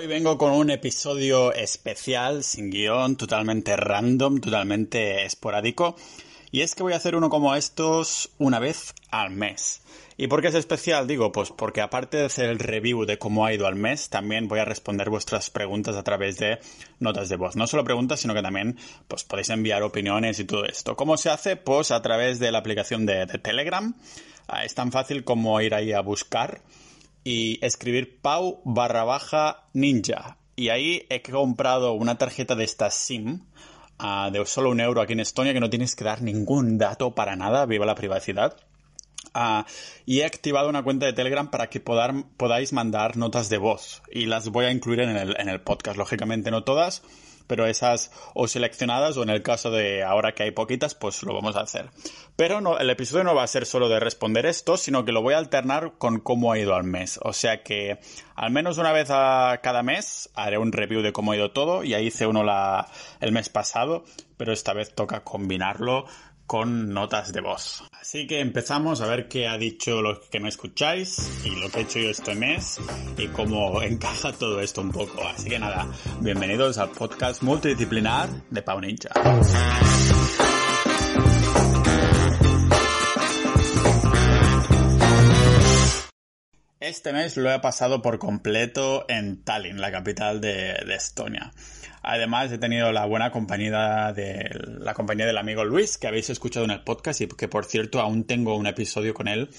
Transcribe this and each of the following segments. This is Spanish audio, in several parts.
Hoy vengo con un episodio especial, sin guion, totalmente random, totalmente esporádico. Y es que voy a hacer uno como estos una vez al mes. ¿Y por qué es especial? Digo, pues porque aparte de hacer el review de cómo ha ido al mes, también voy a responder vuestras preguntas a través de notas de voz. No solo preguntas, sino que también pues, podéis enviar opiniones y todo esto. ¿Cómo se hace? Pues a través de la aplicación de, Telegram. Ah, es tan fácil como ir ahí a buscar y escribir Pau barra baja ninja. Y ahí he comprado una tarjeta de esta SIM uh, de solo un euro aquí en Estonia que no tienes que dar ningún dato para nada, viva la privacidad. Uh, y he activado una cuenta de Telegram para que podáis mandar notas de voz y las voy a incluir en el, en el podcast, lógicamente no todas, pero esas o seleccionadas o en el caso de ahora que hay poquitas, pues lo vamos a hacer. Pero no, el episodio no va a ser solo de responder esto, sino que lo voy a alternar con cómo ha ido al mes. O sea que al menos una vez a cada mes haré un review de cómo ha ido todo. Ya hice uno la, el mes pasado, pero esta vez toca combinarlo con notas de voz. Así que empezamos a ver qué ha dicho los que me escucháis y lo que he hecho yo este mes y cómo encaja todo esto un poco. Así que nada, bienvenidos al podcast multidisciplinar de Pau Ninja. Este mes lo he pasado por completo en Tallinn, la capital de, de Estonia. Además, he tenido la buena compañía de la compañía del amigo Luis, que habéis escuchado en el podcast y que, por cierto, aún tengo un episodio con él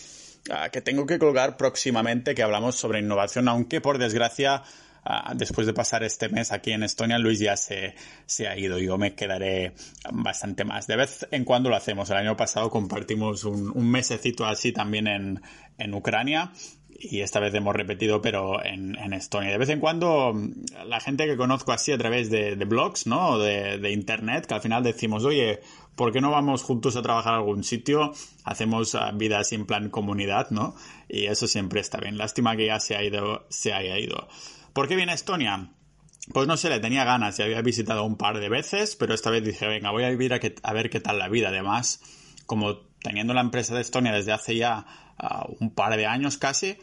uh, que tengo que colgar próximamente, que hablamos sobre innovación, aunque por desgracia, uh, después de pasar este mes aquí en Estonia, Luis ya se, se ha ido. Yo me quedaré bastante más. De vez en cuando lo hacemos. El año pasado compartimos un, un mesecito así también en, en Ucrania y esta vez hemos repetido, pero en, en, Estonia. De vez en cuando, la gente que conozco así a través de, de blogs, ¿no? De, de, internet, que al final decimos, oye, ¿por qué no vamos juntos a trabajar a algún sitio? Hacemos uh, vida así en plan comunidad, ¿no? Y eso siempre está bien. Lástima que ya se, ha ido, se haya ido. ¿Por qué viene Estonia? Pues no sé, le tenía ganas, ya había visitado un par de veces, pero esta vez dije, venga, voy a vivir a, que, a ver qué tal la vida. Además, como teniendo la empresa de Estonia desde hace ya un par de años casi,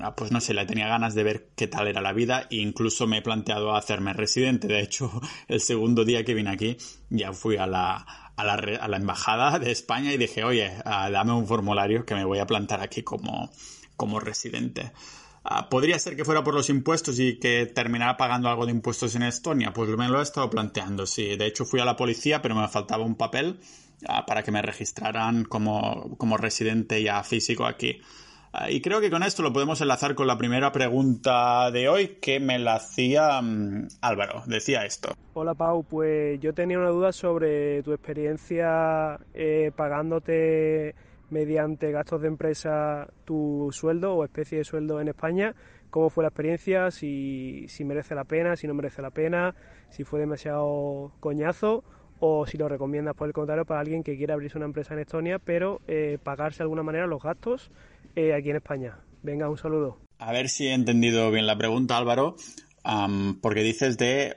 uh, pues no sé, le tenía ganas de ver qué tal era la vida e incluso me he planteado hacerme residente. De hecho, el segundo día que vine aquí ya fui a la, a la, a la embajada de España y dije, oye, uh, dame un formulario que me voy a plantar aquí como, como residente. Uh, ¿Podría ser que fuera por los impuestos y que terminara pagando algo de impuestos en Estonia? Pues me lo he estado planteando, sí. De hecho, fui a la policía, pero me faltaba un papel para que me registraran como, como residente ya físico aquí. Uh, y creo que con esto lo podemos enlazar con la primera pregunta de hoy que me la hacía um, Álvaro. Decía esto. Hola Pau, pues yo tenía una duda sobre tu experiencia eh, pagándote mediante gastos de empresa tu sueldo o especie de sueldo en España. ¿Cómo fue la experiencia? Si, si merece la pena, si no merece la pena, si fue demasiado coñazo o si lo recomiendas por el contrario para alguien que quiera abrirse una empresa en Estonia, pero eh, pagarse de alguna manera los gastos eh, aquí en España. Venga, un saludo. A ver si he entendido bien la pregunta, Álvaro, porque dices de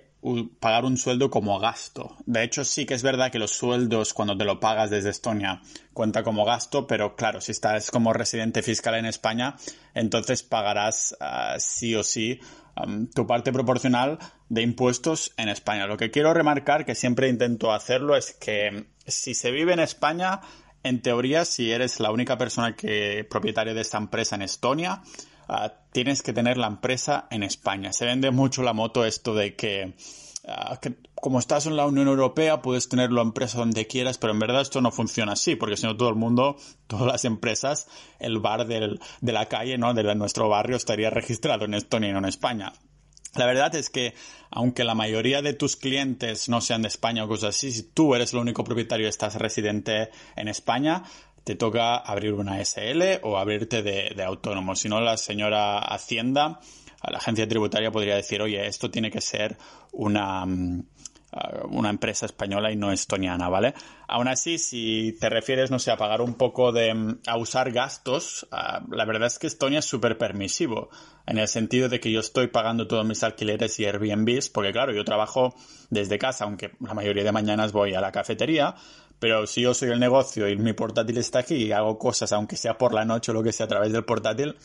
pagar un sueldo como gasto. De hecho, sí que es verdad que los sueldos cuando te lo pagas desde Estonia cuenta como gasto, pero claro, si estás como residente fiscal en España, entonces pagarás uh, sí o sí tu parte proporcional de impuestos en España. Lo que quiero remarcar, que siempre intento hacerlo, es que si se vive en España, en teoría, si eres la única persona que propietaria de esta empresa en Estonia, Uh, tienes que tener la empresa en España. Se vende mucho la moto esto de que, que, como estás en la Unión Europea puedes tener la empresa donde quieras, pero en verdad esto no funciona así, porque si no todo el mundo, todas las empresas, el bar del, de la calle, ¿no? de nuestro barrio estaría registrado en Estonia y no en España. La verdad es que, aunque la mayoría de tus clientes no sean de España o cosas así, si tú eres el único propietario y estás residente en España, te toca abrir una SL o abrirte de autónomo. Si no, la señora Hacienda, la agencia tributaria podría decir, oye, esto tiene que ser una, una empresa española y no estoniana, ¿vale? Aún así, si te refieres, no sé, a pagar un poco de... a usar gastos, uh, la verdad es que Estonia es súper permisivo, en el sentido de que yo estoy pagando todos mis alquileres y Airbnbs, porque claro, yo trabajo desde casa, aunque la mayoría de mañanas voy a la cafetería, pero si yo soy el negocio y mi portátil está aquí y hago cosas, aunque sea por la noche o lo que sea, a través del portátil,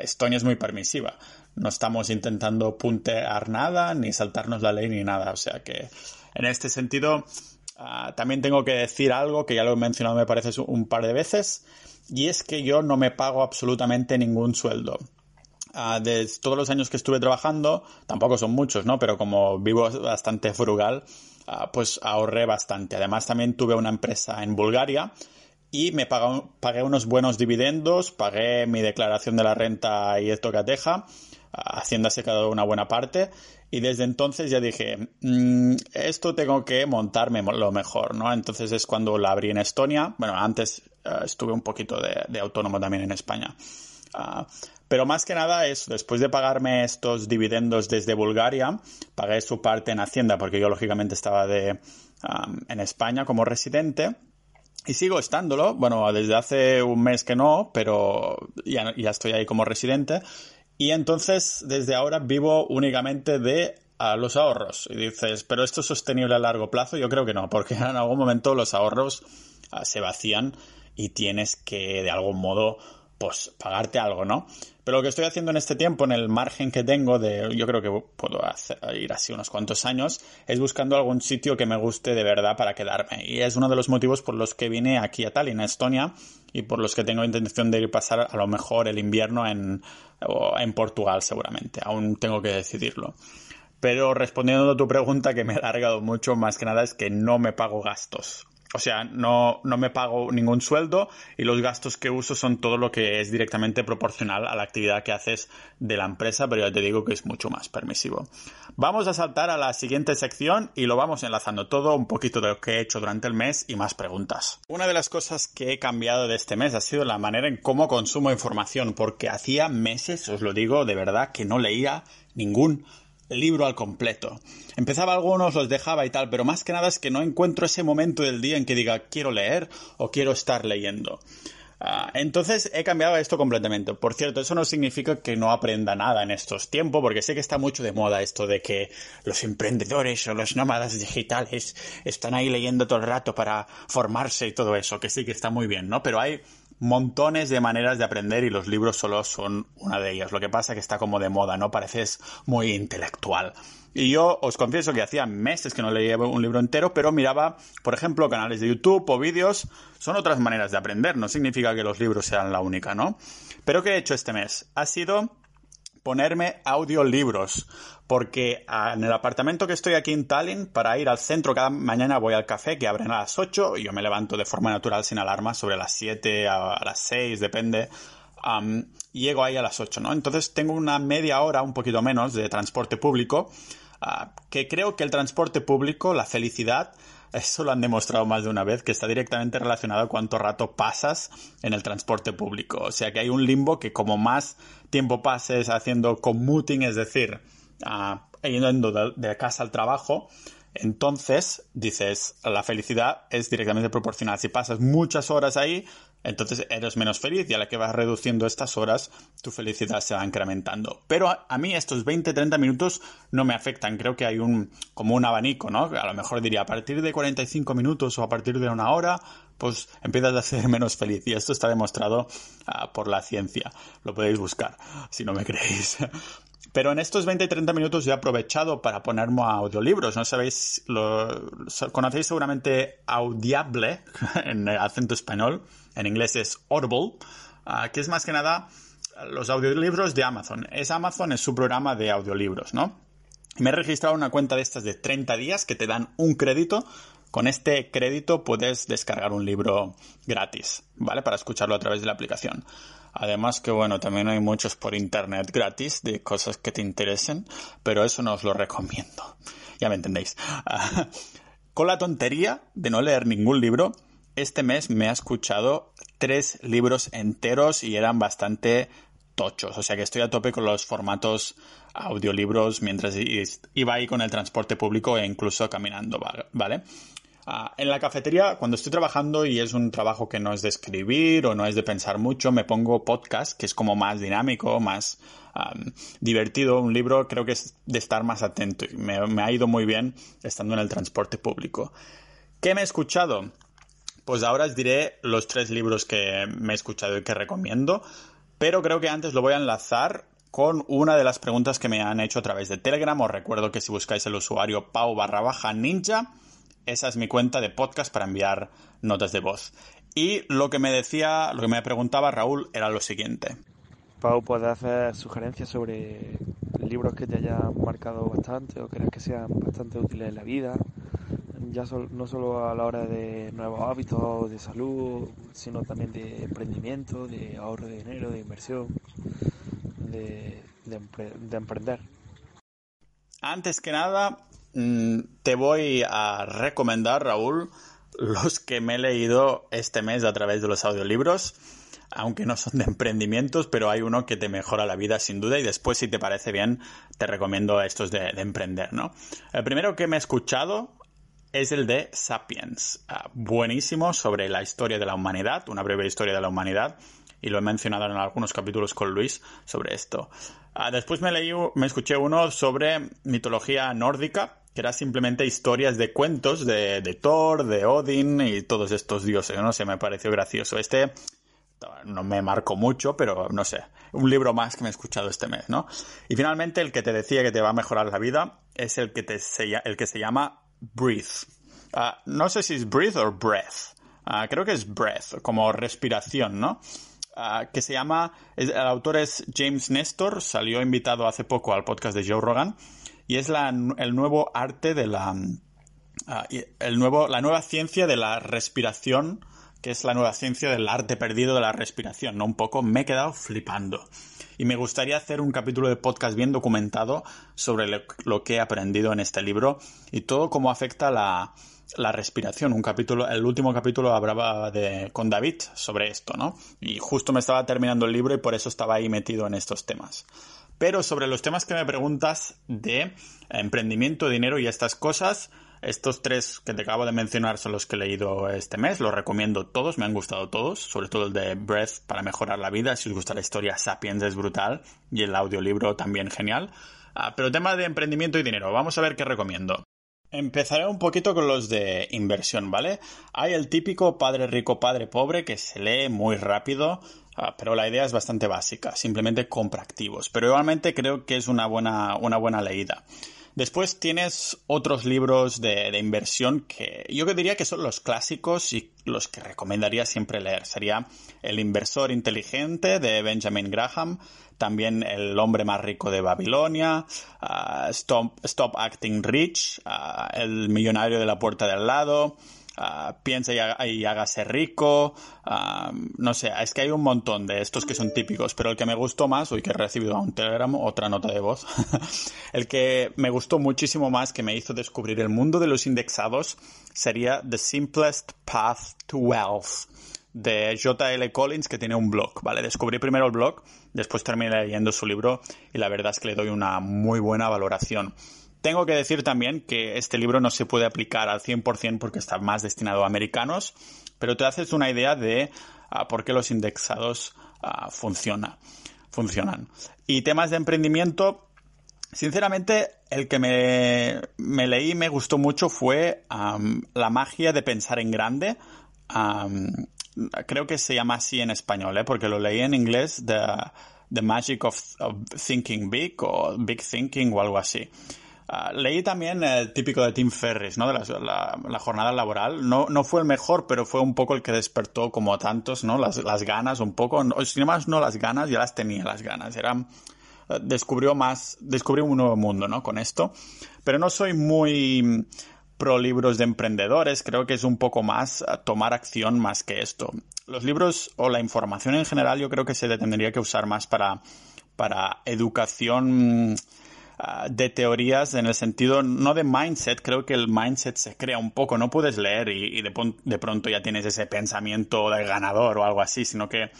Estonia es muy permisiva. No estamos intentando puntear nada, ni saltarnos la ley, ni nada. O sea que en este sentido ah, también tengo que decir algo que ya lo he mencionado me parece un par de veces, y es que yo no me pago absolutamente ningún sueldo. Uh, de todos los años que estuve trabajando, tampoco son muchos, ¿no? Pero como vivo bastante frugal, ah, pues ahorré bastante. Además, también tuve una empresa en Bulgaria y me pagué unos buenos dividendos, pagué mi declaración de la renta y esto que deja, haciéndose cada una buena parte. Y desde entonces ya dije, mm, esto tengo que montarme lo mejor, ¿no? Entonces es cuando la abrí en Estonia. Bueno, antes uh, estuve un poquito de, autónomo también en España. Uh, pero más que nada es, después de pagarme estos dividendos desde Bulgaria, pagué su parte en Hacienda, porque yo lógicamente estaba de, en España como residente. Y sigo estándolo, bueno, desde hace un mes que no, pero ya, ya estoy ahí como residente. Y entonces, desde ahora vivo únicamente de a los ahorros. Y dices, ¿pero esto es sostenible a largo plazo? Yo creo que no, porque en algún momento los ahorros uh, se vacían y tienes que, de algún modo, pues pagarte algo, ¿no? Pero lo que estoy haciendo en este tiempo, en el margen que tengo de, yo creo que puedo ir así unos cuantos años, es buscando algún sitio que me guste de verdad para quedarme. Y es uno de los motivos por los que vine aquí a Tallinn, a Estonia, y por los que tengo intención de ir pasar a lo mejor el invierno en, en Portugal seguramente. Aún tengo que decidirlo. Pero respondiendo a tu pregunta que me he alargado mucho, más que nada es que no me pago gastos. O sea, no, no me pago ningún sueldo y los gastos que uso son todo lo que es directamente proporcional a la actividad que haces de la empresa, pero ya te digo que es mucho más permisivo. Vamos a saltar a la siguiente sección y lo vamos enlazando todo, un poquito de lo que he hecho durante el mes y más preguntas. Una de las cosas que he cambiado de este mes ha sido la manera en cómo consumo información, porque hacía meses, os lo digo de verdad, que no leía ningún libro al completo. Empezaba algunos, los dejaba y tal, pero más que nada es que no encuentro ese momento del día en que diga quiero leer o quiero estar leyendo. Uh, entonces he cambiado esto completamente. Por cierto, eso no significa que no aprenda nada en estos tiempos, porque sé que está mucho de moda esto de que los emprendedores o los nómadas digitales están ahí leyendo todo el rato para formarse y todo eso, que sí que está muy bien, ¿no? Pero hay montones de maneras de aprender y los libros solo son una de ellas. Lo que pasa es que está como de moda, ¿no? Pareces muy intelectual. Y yo os confieso que hacía meses que no leía un libro entero, pero miraba, por ejemplo, canales de YouTube o vídeos. Son otras maneras de aprender, no significa que los libros sean la única, ¿no? Pero ¿qué he hecho este mes? Ha sido ponerme audiolibros, porque ah, en el apartamento que estoy aquí en Tallinn, para ir al centro cada mañana voy al café que abren a las 8 y yo me levanto de forma natural sin alarma sobre las 7 a, las 6, depende. y llego ahí a las 8, ¿no? Entonces tengo una media hora, un poquito menos, de transporte público, ah, que creo que el transporte público, la felicidad, eso lo han demostrado más de una vez, que está directamente relacionado a cuánto rato pasas en el transporte público. O sea que hay un limbo que como más tiempo pases haciendo commuting, es decir, uh, yendo de casa al trabajo, entonces dices, la felicidad es directamente proporcional. Si pasas muchas horas ahí, entonces eres menos feliz y a la que vas reduciendo estas horas, tu felicidad se va incrementando. Pero a, mí estos 20-30 minutos no me afectan. Creo que hay un, como un abanico, ¿no? A lo mejor diría a partir de 45 minutos o a partir de una hora, pues empiezas a ser menos feliz. Y esto está demostrado uh, por la ciencia. Lo podéis buscar si no me creéis. Pero en estos 20 y 30 minutos yo he aprovechado para ponerme a audiolibros. ¿No sabéis? Lo, conocéis seguramente Audiable en acento español. En inglés es Audible. Uh, que es más que nada los audiolibros de Amazon. Es Amazon, es su programa de audiolibros, ¿no? Me he registrado una cuenta de estas de 30 días que te dan un crédito. Con este crédito puedes descargar un libro gratis, ¿vale? Para escucharlo a través de la aplicación. Además que bueno, también hay muchos por internet gratis de cosas que te interesen, pero eso no os lo recomiendo. Ya me entendéis. Con la tontería de no leer ningún libro, este mes me ha escuchado tres libros enteros y eran bastante tochos. O sea que estoy a tope con los formatos audiolibros mientras iba ahí con el transporte público e incluso caminando, ¿vale? Ah, en la cafetería, cuando estoy trabajando y es un trabajo que no es de escribir o no es de pensar mucho, me pongo podcast, que es como más dinámico, más divertido. Un libro creo que es de estar más atento. Me, me ha ido muy bien estando en el transporte público. ¿Qué me he escuchado? Pues ahora os diré los tres libros que me he escuchado y que recomiendo, pero creo que antes lo voy a enlazar con una de las preguntas que me han hecho a través de Telegram. Os recuerdo que si buscáis el usuario pau barra baja ninja, esa es mi cuenta de podcast para enviar notas de voz. Y lo que me decía, lo que me preguntaba Raúl era lo siguiente. Pau, ¿puedes hacer sugerencias sobre libros que te hayan marcado bastante o creas que sean bastante útiles en la vida? Ya no solo a la hora de nuevos hábitos de salud, sino también de emprendimiento, de ahorro de dinero, de inversión de, emprender. Antes que nada, te voy a recomendar, Raúl, los que me he leído este mes a través de los audiolibros, aunque no son de emprendimientos, pero hay uno que te mejora la vida sin duda y después, si te parece bien, te recomiendo estos de, emprender, ¿no? El primero que me he escuchado es el de Sapiens, ah, buenísimo sobre la historia de la humanidad, una breve historia de la humanidad y lo he mencionado en algunos capítulos con Luis sobre esto. Ah, después me leí, me escuché uno sobre mitología nórdica, que era simplemente historias de cuentos de, Thor, de Odin y todos estos dioses, no sé, me pareció gracioso. Este no me marcó mucho, pero no sé, un libro más que me he escuchado este mes, ¿no? Y finalmente el que te decía que te va a mejorar la vida es el que, te el que se llama Breathe. Ah, no sé si es Breathe o Breath. Ah, creo que es Breath, como respiración, ¿no? Ah, que se llama, el autor es James Nestor, salió invitado hace poco al podcast de Joe Rogan, y es el nuevo arte de la, ah, el nuevo, la nueva ciencia de la respiración, que es la nueva ciencia del arte perdido de la respiración, ¿no? Un poco me he quedado flipando. Y me gustaría hacer un capítulo de podcast bien documentado sobre lo que he aprendido en este libro y todo cómo afecta la, la respiración. Un capítulo, el último capítulo hablaba de, con David sobre esto, ¿no? Y justo me estaba terminando el libro y por eso estaba ahí metido en estos temas. Pero sobre los temas que me preguntas de emprendimiento, dinero y estas cosas, estos tres que te acabo de mencionar son los que he leído este mes, los recomiendo todos, me han gustado todos, sobre todo el de Breath para mejorar la vida, si os gusta la historia Sapiens es brutal y el audiolibro también genial. Ah, pero tema de emprendimiento y dinero, vamos a ver qué recomiendo. Empezaré un poquito con los de inversión, ¿vale? Hay el típico padre rico, padre pobre que se lee muy rápido, ah, pero la idea es bastante básica, simplemente compra activos. Pero igualmente creo que es una buena, una buena leída. Después tienes otros libros de, de, inversión que yo diría que son los clásicos y los que recomendaría siempre leer. Sería El inversor inteligente de Benjamin Graham, también El hombre más rico de Babilonia, ah, Stop, Acting Rich, ah, El millonario de la puerta de al lado, uh, Piensa y, hágase rico, no sé, es que hay un montón de estos que son típicos, pero el que me gustó más, hoy que he recibido a un Telegram otra nota de voz, el que me gustó muchísimo más, que me hizo descubrir el mundo de los indexados, sería The Simplest Path to Wealth de J.L. Collins que tiene un blog, ¿vale? Descubrí primero el blog, después terminé leyendo su libro y la verdad es que le doy una muy buena valoración. Tengo que decir también que este libro no se puede aplicar al 100% porque está más destinado a americanos, pero te haces una idea de ah, por qué los indexados uh, funcionan. Y temas de emprendimiento, sinceramente, el que me, leí y me gustó mucho fue La magia de pensar en grande creo que se llama así en español, ¿eh? porque lo leí en inglés, The, the Magic of, Thinking Big o Big Thinking o algo así. Ah, leí también el típico de Tim Ferris, ¿no? De la, jornada laboral. No, no fue el mejor, pero fue un poco el que despertó como tantos, ¿no? Las, ganas un poco. No, sin más, no las ganas, ya las tenía las ganas. Era, eh, descubrió más, descubrió un nuevo mundo, ¿no? Con esto. Pero no soy muy, pro libros de emprendedores, creo que es un poco más tomar acción más que esto. Los libros o la información en general yo creo que se le tendría que usar más para, para educación ah, de teorías en el sentido no de mindset, creo que el mindset se crea un poco, no puedes leer y, de, de pronto ya tienes ese pensamiento de ganador o algo así, sino que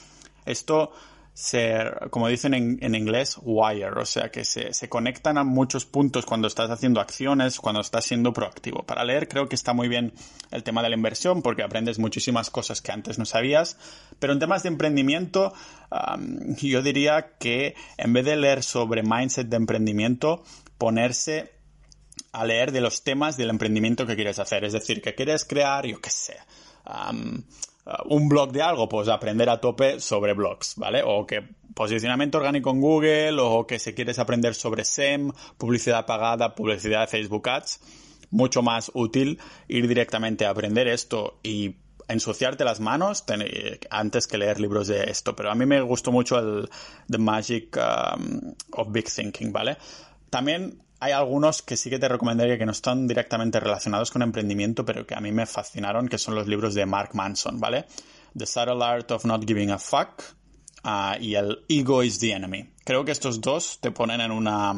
esto ser, como dicen en, inglés, wire, o sea que se, se, conectan a muchos puntos cuando estás haciendo acciones, cuando estás siendo proactivo. Para leer creo que está muy bien el tema de la inversión porque aprendes muchísimas cosas que antes no sabías, pero en temas de emprendimiento yo diría que en vez de leer sobre mindset de emprendimiento, ponerse a leer de los temas del emprendimiento que quieres hacer, es decir, que quieres crear, yo qué sé, un blog de algo, pues aprender a tope sobre blogs, ¿vale? O que posicionamiento orgánico en Google, o que si quieres aprender sobre SEM, publicidad pagada, publicidad de Facebook Ads, mucho más útil ir directamente a aprender esto y ensuciarte las manos antes que leer libros de esto. Pero a mí me gustó mucho el The Magic um, of Big Thinking, ¿vale? También hay algunos que sí que te recomendaría que no están directamente relacionados con emprendimiento, pero que a mí me fascinaron, que son los libros de Mark Manson, ¿vale? The Subtle Art of Not Giving a Fuck uh, y el Ego is the Enemy. Creo que estos dos te ponen en una...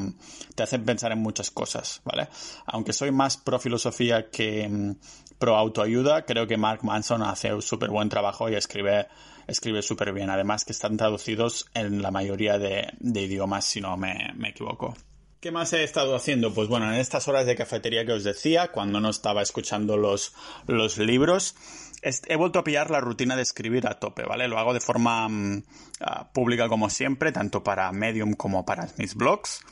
te hacen pensar en muchas cosas, ¿vale? Aunque soy más pro filosofía que mm, pro autoayuda, creo que Mark Manson hace un súper buen trabajo y escribe escribe súper bien. Además que están traducidos en la mayoría de, idiomas, si no me equivoco. ¿Qué más he estado haciendo? Pues bueno, en estas horas de cafetería que os decía, cuando no estaba escuchando los, los libros, he vuelto a pillar la rutina de escribir a tope, ¿vale? Lo hago de forma mm, ah, pública como siempre, tanto para Medium como para mis blogs.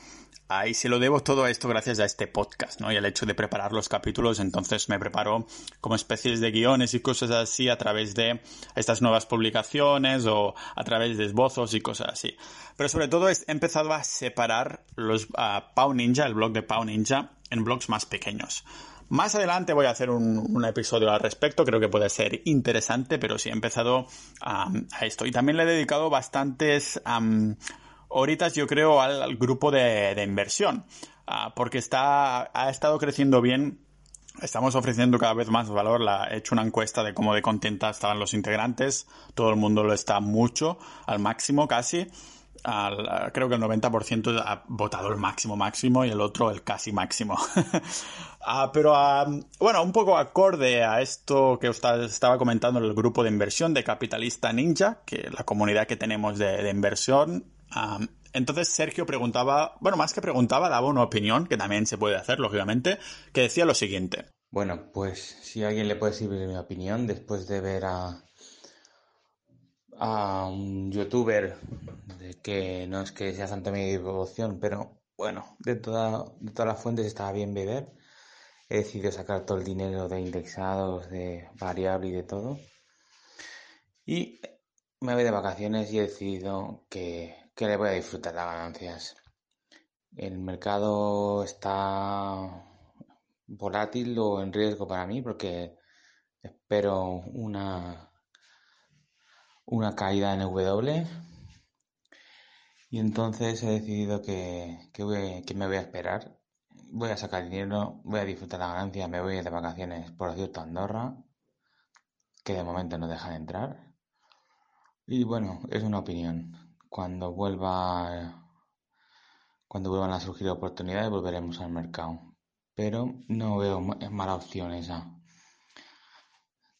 Ahí se lo debo todo esto gracias a este podcast, ¿no? Y el hecho de preparar los capítulos, entonces me preparo como especies de guiones y cosas así a través de estas nuevas publicaciones o a través de esbozos y cosas así. Pero sobre todo he empezado a separar los Pau Ninja, el blog de Pau Ninja, en blogs más pequeños. Más adelante voy a hacer un, episodio al respecto, creo que puede ser interesante, pero sí he empezado a esto. Y también le he dedicado bastantes horitas, yo creo, al, grupo de, inversión, ah, porque está, ha estado creciendo bien. Estamos ofreciendo cada vez más valor. La, he hecho una encuesta de cómo de contenta estaban los integrantes. Todo el mundo lo está mucho, al máximo casi. creo que el 90% ha votado el máximo máximo y el otro el casi máximo. Ah, pero ah, bueno, un poco acorde a esto que usted estaba comentando en el grupo de inversión de Capitalista Ninja, que la comunidad que tenemos de, de inversión entonces Sergio preguntaba, bueno, más que preguntaba, daba una opinión, que también se puede hacer, lógicamente, que decía lo siguiente. Bueno, pues si a alguien le puede servir mi opinión después de ver a, a un youtuber de que no es que sea santo mi devoción, pero bueno, de, toda, de todas las fuentes estaba bien beber. He decidido sacar todo el dinero de indexados, de variable y de todo. Y me voy de vacaciones y he decidido que que le voy a disfrutar las ganancias. El mercado está volátil o en riesgo para mí porque espero una, una caída en W y entonces he decidido que, que, me voy a esperar. Voy a sacar dinero, voy a disfrutar la ganancia, me voy de vacaciones por cierto a Andorra, que de momento no dejan entrar. Y bueno, es una opinión cuando vuelva cuando vuelvan a surgir oportunidades volveremos al mercado. Pero no veo mala opción esa.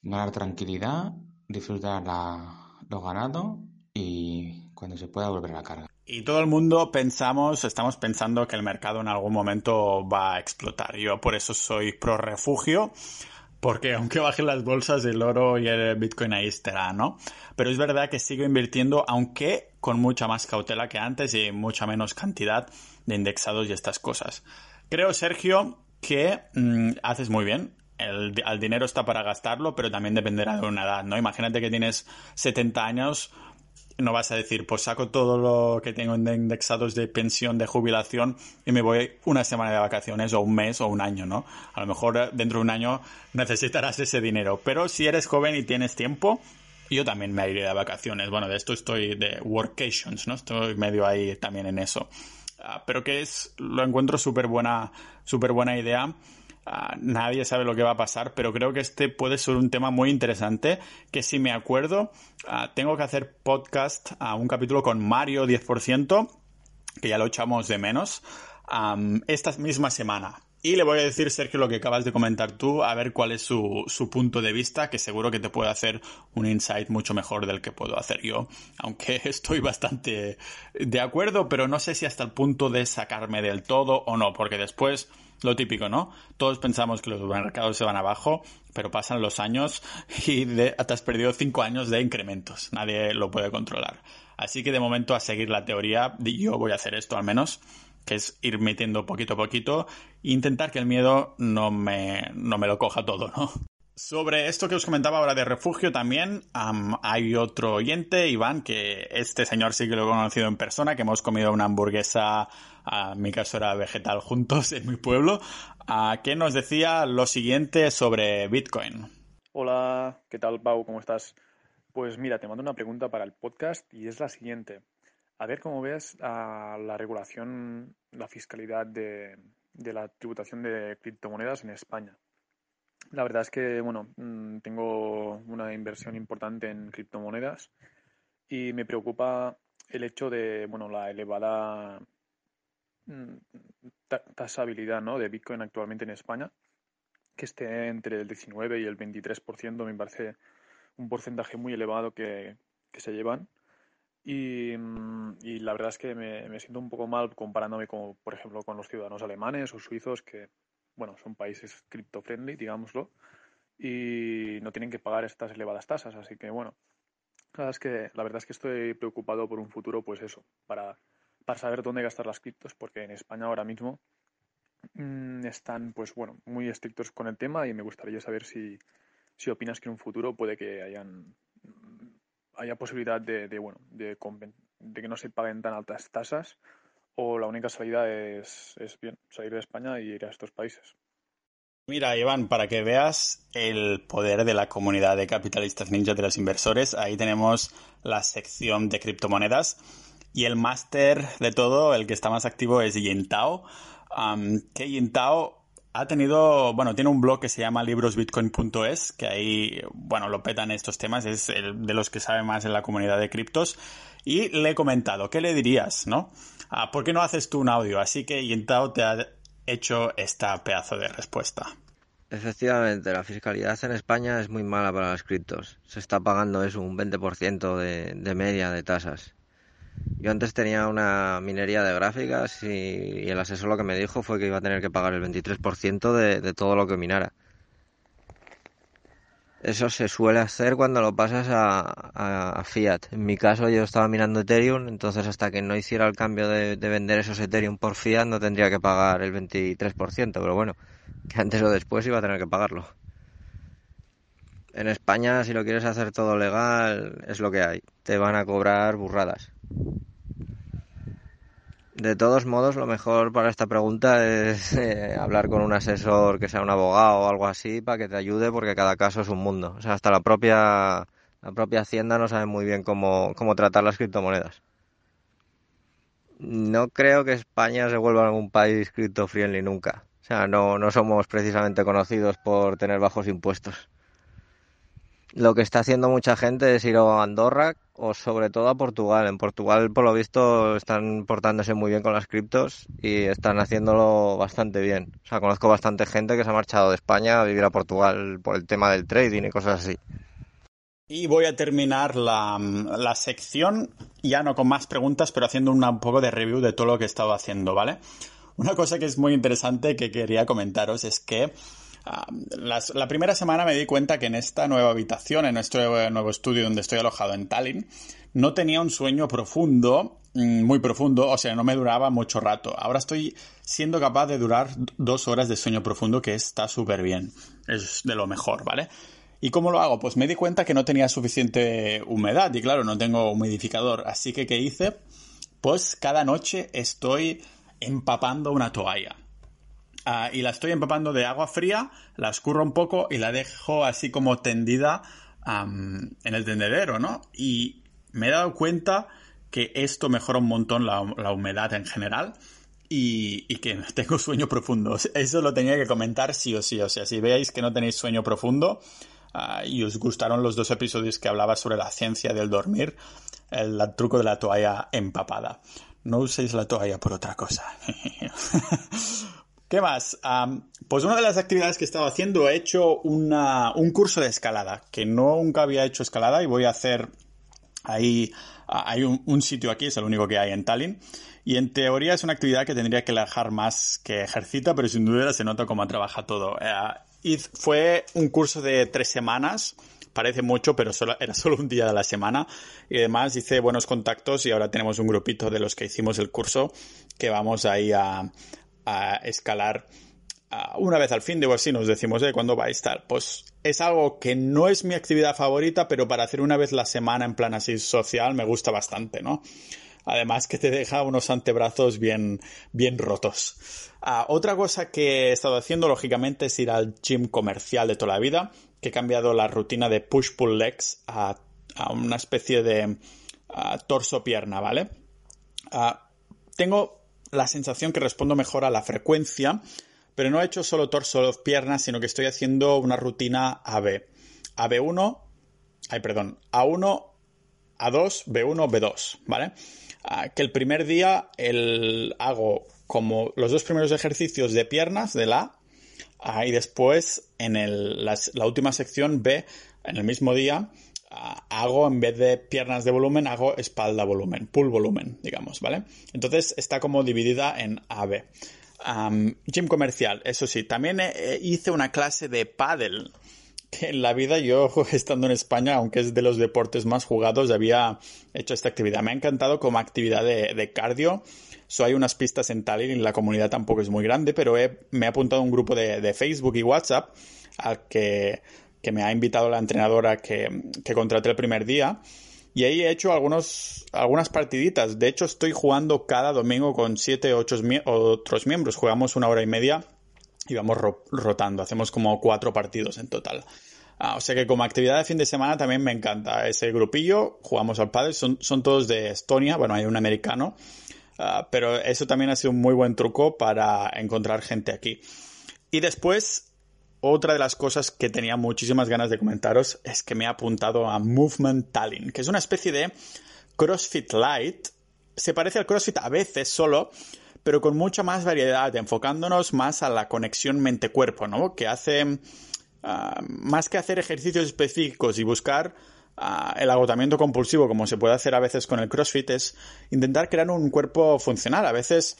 Ganar tranquilidad disfrutar la, lo ganado y cuando se pueda volver a la carga. Y todo el mundo pensamos, estamos pensando que el mercado en algún momento va a explotar. Yo por eso soy pro refugio porque aunque bajen las bolsas, el oro y el Bitcoin ahí estará, ¿no? Pero es verdad que sigo invirtiendo, aunque con mucha más cautela que antes y mucha menos cantidad de indexados y estas cosas. Creo, Sergio, que mm, haces muy bien. El, el, dinero está para gastarlo, pero también dependerá de una edad, ¿no? Imagínate que tienes 70 años, no vas a decir, pues saco todo lo que tengo indexados de pensión, de jubilación y me voy una semana de vacaciones o un mes o un año, ¿no? A lo mejor eh, dentro de un año necesitarás ese dinero. Pero si eres joven y tienes tiempo, yo también me iré de vacaciones. Bueno, de esto estoy de workations, ¿no? Estoy medio ahí también en eso. Ah, pero que es, lo encuentro súper buena, súper buena idea Ah, nadie sabe lo que va a pasar, pero creo que este puede ser un tema muy interesante, que si me acuerdo, ah, tengo que hacer podcast a un capítulo con Mario 10%, que ya lo echamos de menos, esta misma semana. Y le voy a decir, Sergio, lo que acabas de comentar tú, a ver cuál es su, su, punto de vista, que seguro que te puede hacer un insight mucho mejor del que puedo hacer yo. Aunque estoy bastante de acuerdo, pero no sé si hasta el punto de sacarme del todo o no, porque después lo típico, ¿no? Todos pensamos que los mercados se van abajo, pero pasan los años y te has perdido cinco años de incrementos. Nadie lo puede controlar. Así que de momento a seguir la teoría, yo voy a hacer esto al menos, que es ir metiendo poquito a poquito e intentar que el miedo no me, no me lo coja todo, ¿no? Sobre esto que os comentaba ahora de refugio también, hay otro oyente, Iván, que este señor sí que lo he conocido en persona, que hemos comido una hamburguesa, en mi caso era vegetal juntos en mi pueblo, que nos decía lo siguiente sobre Bitcoin. Hola, ¿qué tal Pau? ¿Cómo estás? Pues mira, te mando una pregunta para el podcast y es la siguiente. A ver cómo ves la regulación, la fiscalidad de la tributación de criptomonedas en España. La verdad es que, bueno, mm, tengo una inversión importante en criptomonedas y me preocupa el hecho de, bueno, la elevada mm, tasabilidad, ¿no? de Bitcoin actualmente en España, que esté entre el 19 y el 23%, me parece un porcentaje muy elevado que, se llevan. Y, mm, y, la verdad es que me, me, siento un poco mal comparándome, con, por ejemplo, con los ciudadanos alemanes o suizos que bueno, son países cripto-friendly, digámoslo, y no tienen que pagar estas elevadas tasas. Así que, bueno, la verdad es que, la verdad es que estoy preocupado por un futuro, pues eso, para, para saber dónde gastar las criptos, porque en España ahora mismo mm, están, pues bueno, muy estrictos con el tema y me gustaría saber si, si opinas que en un futuro puede que hayan haya posibilidad de, de bueno, de, de que no se paguen tan altas tasas o la única salida es, es bien, salir de España y ir a estos países. Mira, Iván, para que veas el poder de la comunidad de capitalistas ninja de los inversores, ahí tenemos la sección de criptomonedas y el máster de todo, el que está más activo es Yintao, que Yintao ha tenido, bueno, tiene un blog que se llama librosbitcoin.es, que ahí, bueno, lo petan estos temas, es el de los que sabe más en la comunidad de criptos. Y le he comentado, ¿qué le dirías, no? Ah, ¿Por qué no haces tú un audio? Así que Yintao te ha hecho esta pedazo de respuesta. Efectivamente, la fiscalidad en España es muy mala para los criptos. Se está pagando eso, un 20% de, de media de tasas. Yo antes tenía una minería de gráficas y, el asesor lo que me dijo fue que iba a tener que pagar el 23% de, de todo lo que minara. Eso se suele hacer cuando lo pasas a, Fiat. En mi caso yo estaba minando Ethereum, entonces hasta que no hiciera el cambio de, de, vender esos Ethereum por Fiat no tendría que pagar el 23%, pero bueno, que antes o después iba a tener que pagarlo. En España si lo quieres hacer todo legal es lo que hay, te van a cobrar burradas. De todos modos, lo mejor para esta pregunta es eh, hablar con un asesor que sea un abogado o algo así para que te ayude porque cada caso es un mundo. O sea, hasta la propia, la propia Hacienda no sabe muy bien cómo, cómo tratar las criptomonedas. No creo que España se vuelva un país cripto-friendly nunca. O sea, no, no somos precisamente conocidos por tener bajos impuestos. Lo que está haciendo mucha gente es ir a Andorra o sobre todo a Portugal. En Portugal, por lo visto, están portándose muy bien con las criptos y están haciéndolo bastante bien. O sea, conozco bastante gente que se ha marchado de España a vivir a Portugal por el tema del trading y cosas así. Y voy a terminar la, la sección, ya no con más preguntas, pero haciendo un poco de review de todo lo que he estado haciendo, ¿vale? Una cosa que es muy interesante que quería comentaros es que la primera semana me di cuenta que en esta nueva habitación, en nuestro nuevo estudio donde estoy alojado en Tallinn, no tenía un sueño profundo, mm, muy profundo, o sea, no me duraba mucho rato. Ahora estoy siendo capaz de durar dos horas de sueño profundo, que está súper bien. Es de lo mejor, ¿vale? ¿Y cómo lo hago? Pues me di cuenta que no tenía suficiente humedad y claro, no tengo humidificador. Así que, ¿qué hice? Pues cada noche estoy empapando una toalla. Ah, y la estoy empapando de agua fría, la escurro un poco y la dejo así como tendida en el tendedero, ¿no? Y me he dado cuenta que esto mejora un montón la, humedad en general y, que tengo sueño profundo. Eso lo tenía que comentar sí o sí. O sea, si veis que no tenéis sueño profundo ah, y os gustaron los dos episodios que hablaba sobre la ciencia del dormir, el truco de la toalla empapada. No uséis la toalla por otra cosa. ¿Qué más? pues una de las actividades que he estado haciendo he hecho un curso de escalada, que nunca había hecho escalada y voy a hacer ahí, hay un, sitio aquí, es el único que hay en Tallinn. Y en teoría es una actividad que tendría que dejar más que ejercita, pero sin duda se nota cómo trabaja todo. Eh, fue un curso de tres semanas, parece mucho, pero solo, era solo un día de la semana. Y además hice buenos contactos y ahora tenemos un grupito de los que hicimos el curso que vamos ahí a, a escalar ah, una vez al fin, digo así, nos decimos, ¿eh? ¿Cuándo va a? Pues es algo que no es mi actividad favorita, pero para hacer una vez la semana en plan así social me gusta bastante, ¿no? Además que te deja unos antebrazos bien, bien rotos. Ah, otra cosa que he estado haciendo, lógicamente, es ir al gym comercial de toda la vida, que he cambiado la rutina de push-pull legs a, una especie de torso-pierna, ¿vale? tengo la sensación que respondo mejor a la frecuencia, pero no he hecho solo torso o piernas, sino que estoy haciendo una rutina AB. AB1, ay, perdón, A1, A2, B1, B2, ¿vale? Ah, que el primer día el, hago como los dos primeros ejercicios de piernas de la A y después en el, la última sección B, en el mismo día, hago en vez de piernas de volumen, hago espalda volumen, pull volumen, digamos, ¿vale? Entonces está como dividida en AB. gym comercial, eso sí, también hice una clase de paddle. Que en la vida yo, estando en España, aunque es de los deportes más jugados, había hecho esta actividad. Me ha encantado como actividad de, cardio. So, hay unas pistas en Tallinn y la comunidad tampoco es muy grande, pero me he apuntado a un grupo de Facebook y WhatsApp al que que me ha invitado la entrenadora que, que contraté el primer día. Y ahí he hecho algunos, algunas partiditas. De hecho, estoy jugando cada domingo con siete ocho otros miembros. Jugamos una hora y media y vamos rotando. Hacemos como cuatro partidos en total. Ah, o sea que como actividad de fin de semana también me encanta ese grupillo. Jugamos al padre. Son, son todos de Estonia. Bueno, hay un americano. Ah, pero eso también ha sido un muy buen truco para encontrar gente aquí. Y después otra de las cosas que tenía muchísimas ganas de comentaros es que me he apuntado a Movement Tallinn, que es una especie de CrossFit Light. Se parece al CrossFit a veces solo, pero con mucha más variedad, enfocándonos más a la conexión mente-cuerpo, ¿no? Que hace ah, más que hacer ejercicios específicos y buscar ah, el agotamiento compulsivo, como se puede hacer a veces con el CrossFit, es intentar crear un cuerpo funcional. A veces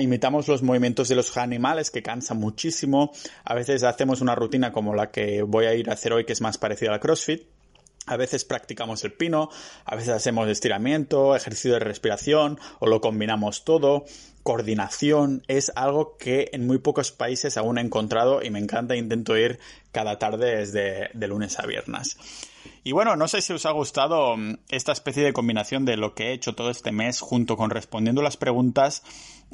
imitamos los movimientos de los animales que cansan muchísimo. A veces hacemos una rutina como la que voy a ir a hacer hoy, que es más parecida al CrossFit. A veces practicamos el pino, a veces hacemos estiramiento, ejercicio de respiración o lo combinamos todo. Coordinación es algo que en muy pocos países aún he encontrado y me encanta. Intento ir cada tarde desde de lunes a viernes. Y bueno, no sé si os ha gustado mm, esta especie de combinación de lo que he hecho todo este mes junto con respondiendo las preguntas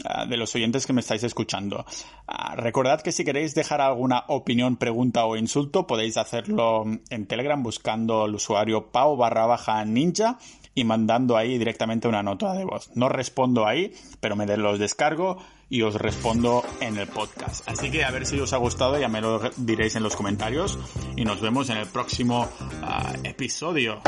ah, de los oyentes que me estáis escuchando. Ah, recordad que si queréis dejar alguna opinión, pregunta o insulto, podéis hacerlo en Telegram buscando el usuario pau barra baja ninja y mandando ahí directamente una nota de voz. No respondo ahí, pero me los descargo y os respondo en el podcast. Así que a ver si os ha gustado, ya me lo diréis en los comentarios y nos vemos en el próximo ah, episodio.